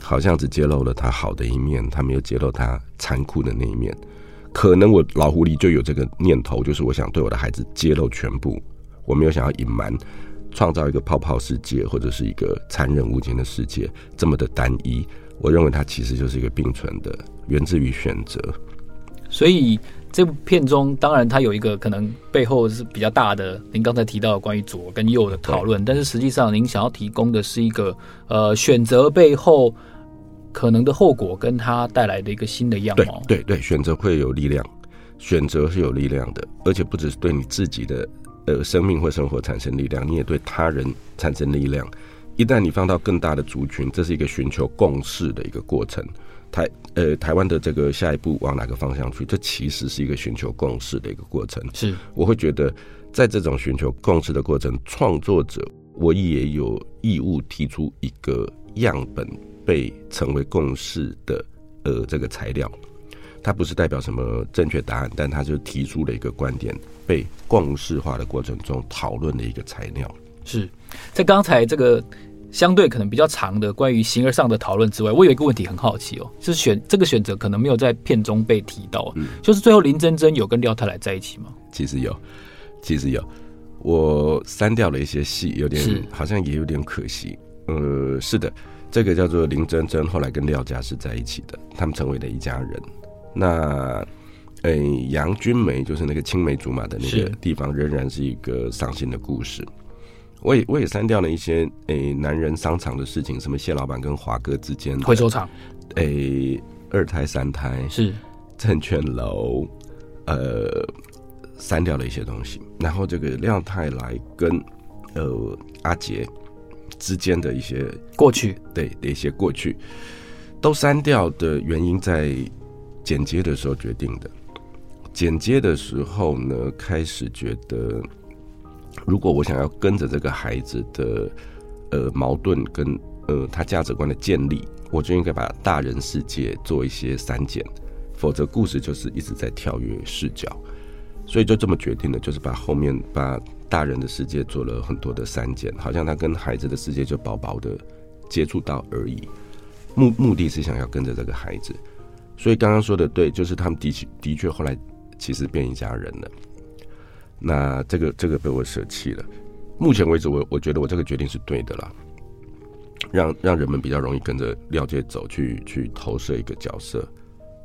好像只揭露了他好的一面，他没有揭露他残酷的那一面。可能我老狐狸就有这个念头，就是我想对我的孩子揭露全部，我没有想要隐瞒，创造一个泡泡世界或者是一个残忍无情的世界这么的单一。我认为它其实就是一个并存的，源自于选择。所以。这部片中，当然它有一个可能背后是比较大的，您刚才提到的关于左跟右的讨论，但是实际上您想要提供的是一个呃选择背后可能的后果，跟它带来的一个新的样貌。对对对，选择会有力量，选择是有力量的，而且不只是对你自己的呃生命或生活产生力量，你也对他人产生力量。一旦你放到更大的族群，这是一个寻求共识的一个过程。台呃，台湾的这个下一步往哪个方向去？这其实是一个寻求共识的一个过程。是，我会觉得，在这种寻求共识的过程，创作者我也有义务提出一个样本被成为共识的呃这个材料。它不是代表什么正确答案，但它就提出了一个观点，被共识化的过程中讨论的一个材料。是在刚才这个。相对可能比较长的关于形而上的讨论之外，我有一个问题很好奇哦，就是选这个选择可能没有在片中被提到，嗯，就是最后林真真有跟廖太来在一起吗？其实有，其实有，我删掉了一些戏，有点好像也有点可惜。呃，是的，这个叫做林真真后来跟廖家是在一起的，他们成为了一家人。那，呃，杨君梅就是那个青梅竹马的那个地方，仍然是一个伤心的故事。我也我也删掉了一些诶、欸、男人商场的事情，什么谢老板跟华哥之间的回收厂，诶、欸、二胎三胎是证券楼，呃删掉了一些东西，然后这个廖太来跟呃阿杰之间的一些过去，对的一些过去都删掉的原因，在剪接的时候决定的。剪接的时候呢，开始觉得。如果我想要跟着这个孩子的呃矛盾跟呃他价值观的建立，我就应该把大人世界做一些删减，否则故事就是一直在跳跃视角，所以就这么决定了，就是把后面把大人的世界做了很多的删减，好像他跟孩子的世界就薄薄的接触到而已。目目的是想要跟着这个孩子，所以刚刚说的对，就是他们的确的确后来其实变一家人了。那这个这个被我舍弃了。目前为止我，我我觉得我这个决定是对的啦，让让人们比较容易跟着廖界走去去投射一个角色。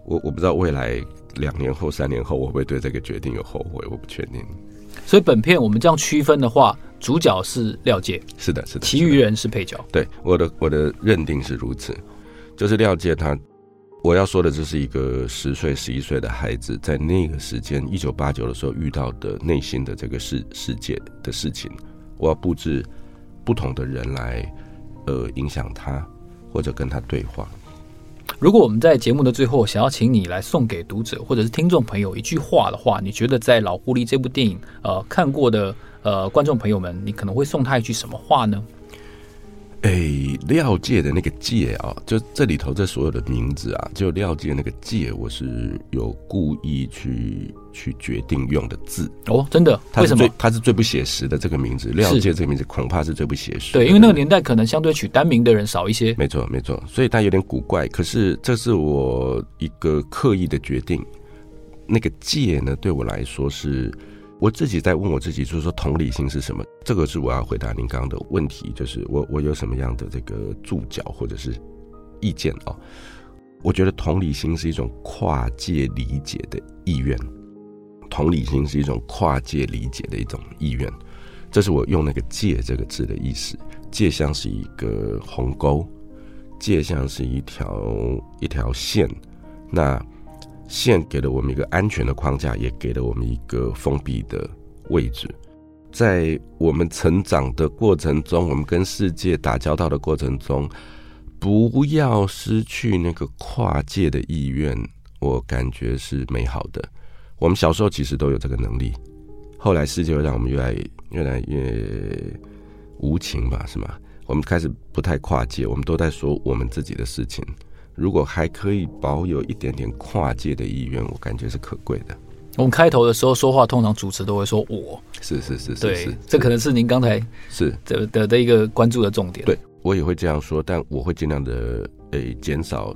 我我不知道未来两年后、三年后，我会不会对这个决定有后悔？我不确定。所以本片我们这样区分的话，主角是廖界，是的，是的，其余人是配角。对，我的我的认定是如此，就是廖界他。我要说的，这是一个十岁、十一岁的孩子，在那个时间，一九八九的时候遇到的内心的这个世世界的事情。我要布置不同的人来，呃，影响他或者跟他对话。如果我们在节目的最后想要请你来送给读者或者是听众朋友一句话的话，你觉得在《老狐狸》这部电影，呃，看过的呃观众朋友们，你可能会送他一句什么话呢？哎，廖介的那个介啊，就这里头这所有的名字啊，就廖介那个介，我是有故意去去决定用的字哦，真的？为什么？它是最不写实的这个名字，廖介这个名字恐怕是最不写实。对，因为那个年代可能相对取单名的人少一些。没错，没错，所以它有点古怪。可是这是我一个刻意的决定。那个介呢，对我来说是。我自己在问我自己，就是说同理心是什么？这个是我要回答您刚刚的问题，就是我我有什么样的这个注脚或者是意见哦？我觉得同理心是一种跨界理解的意愿，同理心是一种跨界理解的一种意愿，这是我用那个“界”这个字的意思。界像是一个鸿沟，界像是一条一条线，那。线给了我们一个安全的框架，也给了我们一个封闭的位置。在我们成长的过程中，我们跟世界打交道的过程中，不要失去那个跨界的意愿。我感觉是美好的。我们小时候其实都有这个能力，后来世界会让我们越来越来越无情吧？是吗？我们开始不太跨界，我们都在说我们自己的事情。如果还可以保有一点点跨界的意愿，我感觉是可贵的。我们开头的时候说话，通常主持都会说“我”，是是是是，对，是这可能是您刚才是的的的一个关注的重点。对，我也会这样说，但我会尽量的诶减少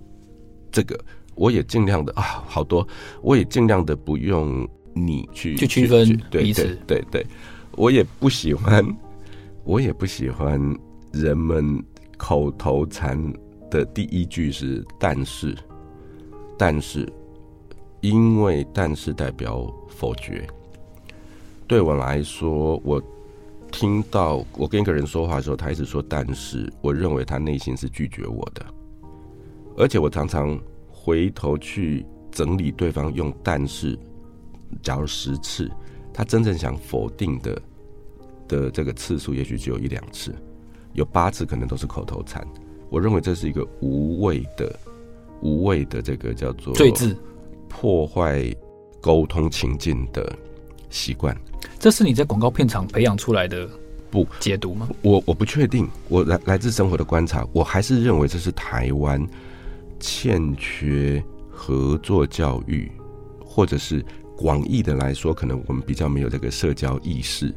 这个，我也尽量的啊，好多，我也尽量的不用你去去区分彼此，对对，对对，我也不喜欢，我也不喜欢人们口头禅。的第一句是“但是”，但是，因为“但是”代表否决。对我来说，我听到我跟一个人说话的时候，他一直说“但是”，我认为他内心是拒绝我的。而且我常常回头去整理对方用“但是”，假如十次，他真正想否定的的这个次数，也许只有一两次，有八次可能都是口头禅。我认为这是一个无谓的、无谓的这个叫做“赘字”，破坏沟通情境的习惯。这是你在广告片场培养出来的不解读吗？我我不确定。我来来自生活的观察，我还是认为这是台湾欠缺合作教育，或者是广义的来说，可能我们比较没有这个社交意识，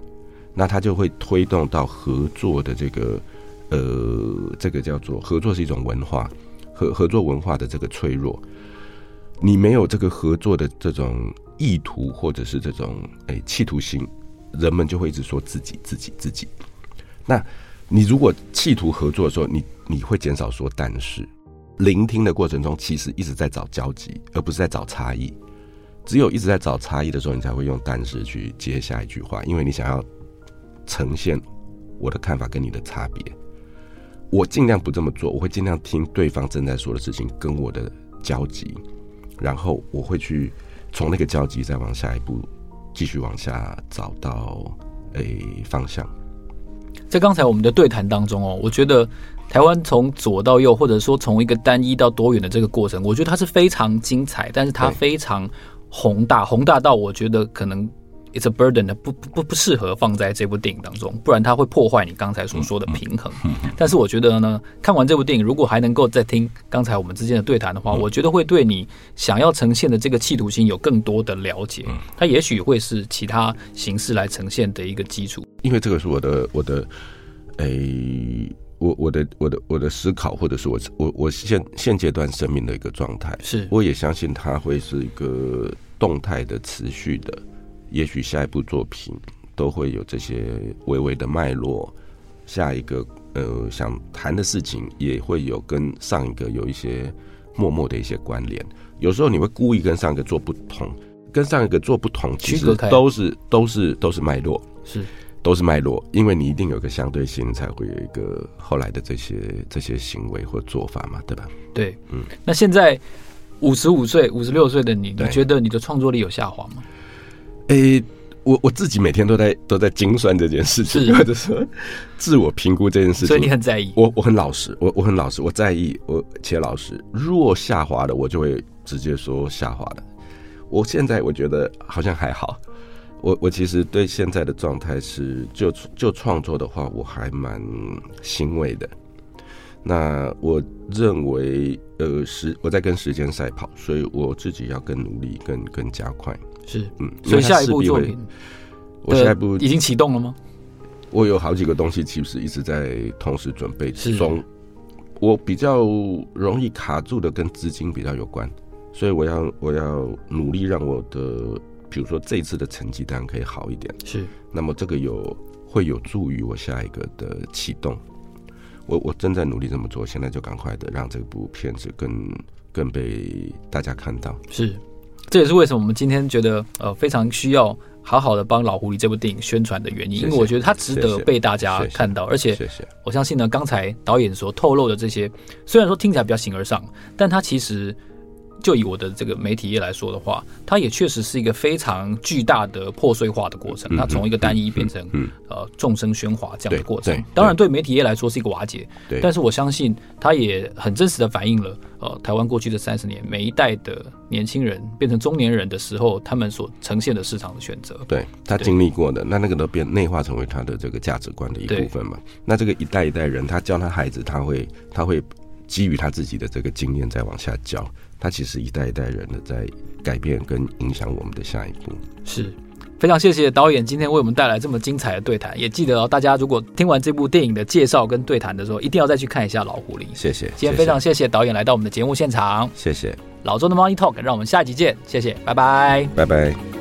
那它就会推动到合作的这个。呃，这个叫做合作是一种文化，合合作文化的这个脆弱，你没有这个合作的这种意图或者是这种诶企图心，人们就会一直说自己自己自己。那你如果企图合作的时候，你你会减少说但是，聆听的过程中其实一直在找交集，而不是在找差异。只有一直在找差异的时候，你才会用但是去接下一句话，因为你想要呈现我的看法跟你的差别。我尽量不这么做，我会尽量听对方正在说的事情跟我的交集，然后我会去从那个交集再往下一步继续往下找到诶、欸、方向。在刚才我们的对谈当中哦，我觉得台湾从左到右，或者说从一个单一到多元的这个过程，我觉得它是非常精彩，但是它非常宏大，宏大到我觉得可能。It's a burden 的不不不适合放在这部电影当中，不然它会破坏你刚才所说的平衡。但是我觉得呢，看完这部电影，如果还能够再听刚才我们之间的对谈的话，我觉得会对你想要呈现的这个企图心有更多的了解。它也许会是其他形式来呈现的一个基础。因为这个是我的我的，诶，我我的我的我的思考，或者是我我我现现阶段生命的一个状态。是，我也相信它会是一个动态的、持续的。也许下一部作品都会有这些微微的脉络，下一个呃想谈的事情也会有跟上一个有一些默默的一些关联。有时候你会故意跟上一个做不同，跟上一个做不同，其实都是都是都是脉络，是都是脉络，因为你一定有个相对性，才会有一个后来的这些这些行为或做法嘛，对吧？对，嗯。那现在五十五岁、五十六岁的你，你觉得你的创作力有下滑吗？诶、欸，我我自己每天都在都在精算这件事情，或者说自我评估这件事情。所以你很在意？我我很老实，我我很老实，我在意，我且老实。若下滑的，我就会直接说下滑的。我现在我觉得好像还好。我我其实对现在的状态是，就就创作的话，我还蛮欣慰的。那我认为，呃，时我在跟时间赛跑，所以我自己要更努力，更更加快。是，嗯，所以下一部作品，我下一部已经启动了吗？我有好几个东西，其实一直在同时准备之中。我比较容易卡住的跟资金比较有关，所以我要我要努力让我的比如说这一次的成绩单可以好一点，是。那么这个有会有助于我下一个的启动。我我正在努力这么做，现在就赶快的让这部片子更更被大家看到。是，这也是为什么我们今天觉得呃非常需要好好的帮《老狐狸》这部电影宣传的原因，因为我觉得它值得被大家看到，而且我相信呢，刚才导演所透露的这些，虽然说听起来比较形而上，但它其实。就以我的这个媒体业来说的话，它也确实是一个非常巨大的破碎化的过程。它从一个单一变成呃众生喧哗这样的过程。当然，对媒体业来说是一个瓦解。但是我相信它也很真实的反映了呃台湾过去的三十年每一代的年轻人变成中年人的时候，他们所呈现的市场的选择。对他经历过的，那那个都变内化成为他的这个价值观的一部分嘛。那这个一代一代人，他教他孩子，他会他会基于他自己的这个经验再往下教。他其实一代一代人的在改变跟影响我们的下一步，是非常谢谢导演今天为我们带来这么精彩的对谈。也记得哦，大家如果听完这部电影的介绍跟对谈的时候，一定要再去看一下《老狐狸》。谢谢，今天非常谢谢导演来到我们的节目现场。谢谢，老周的 Money Talk，让我们下一集见。谢谢，拜拜，拜拜。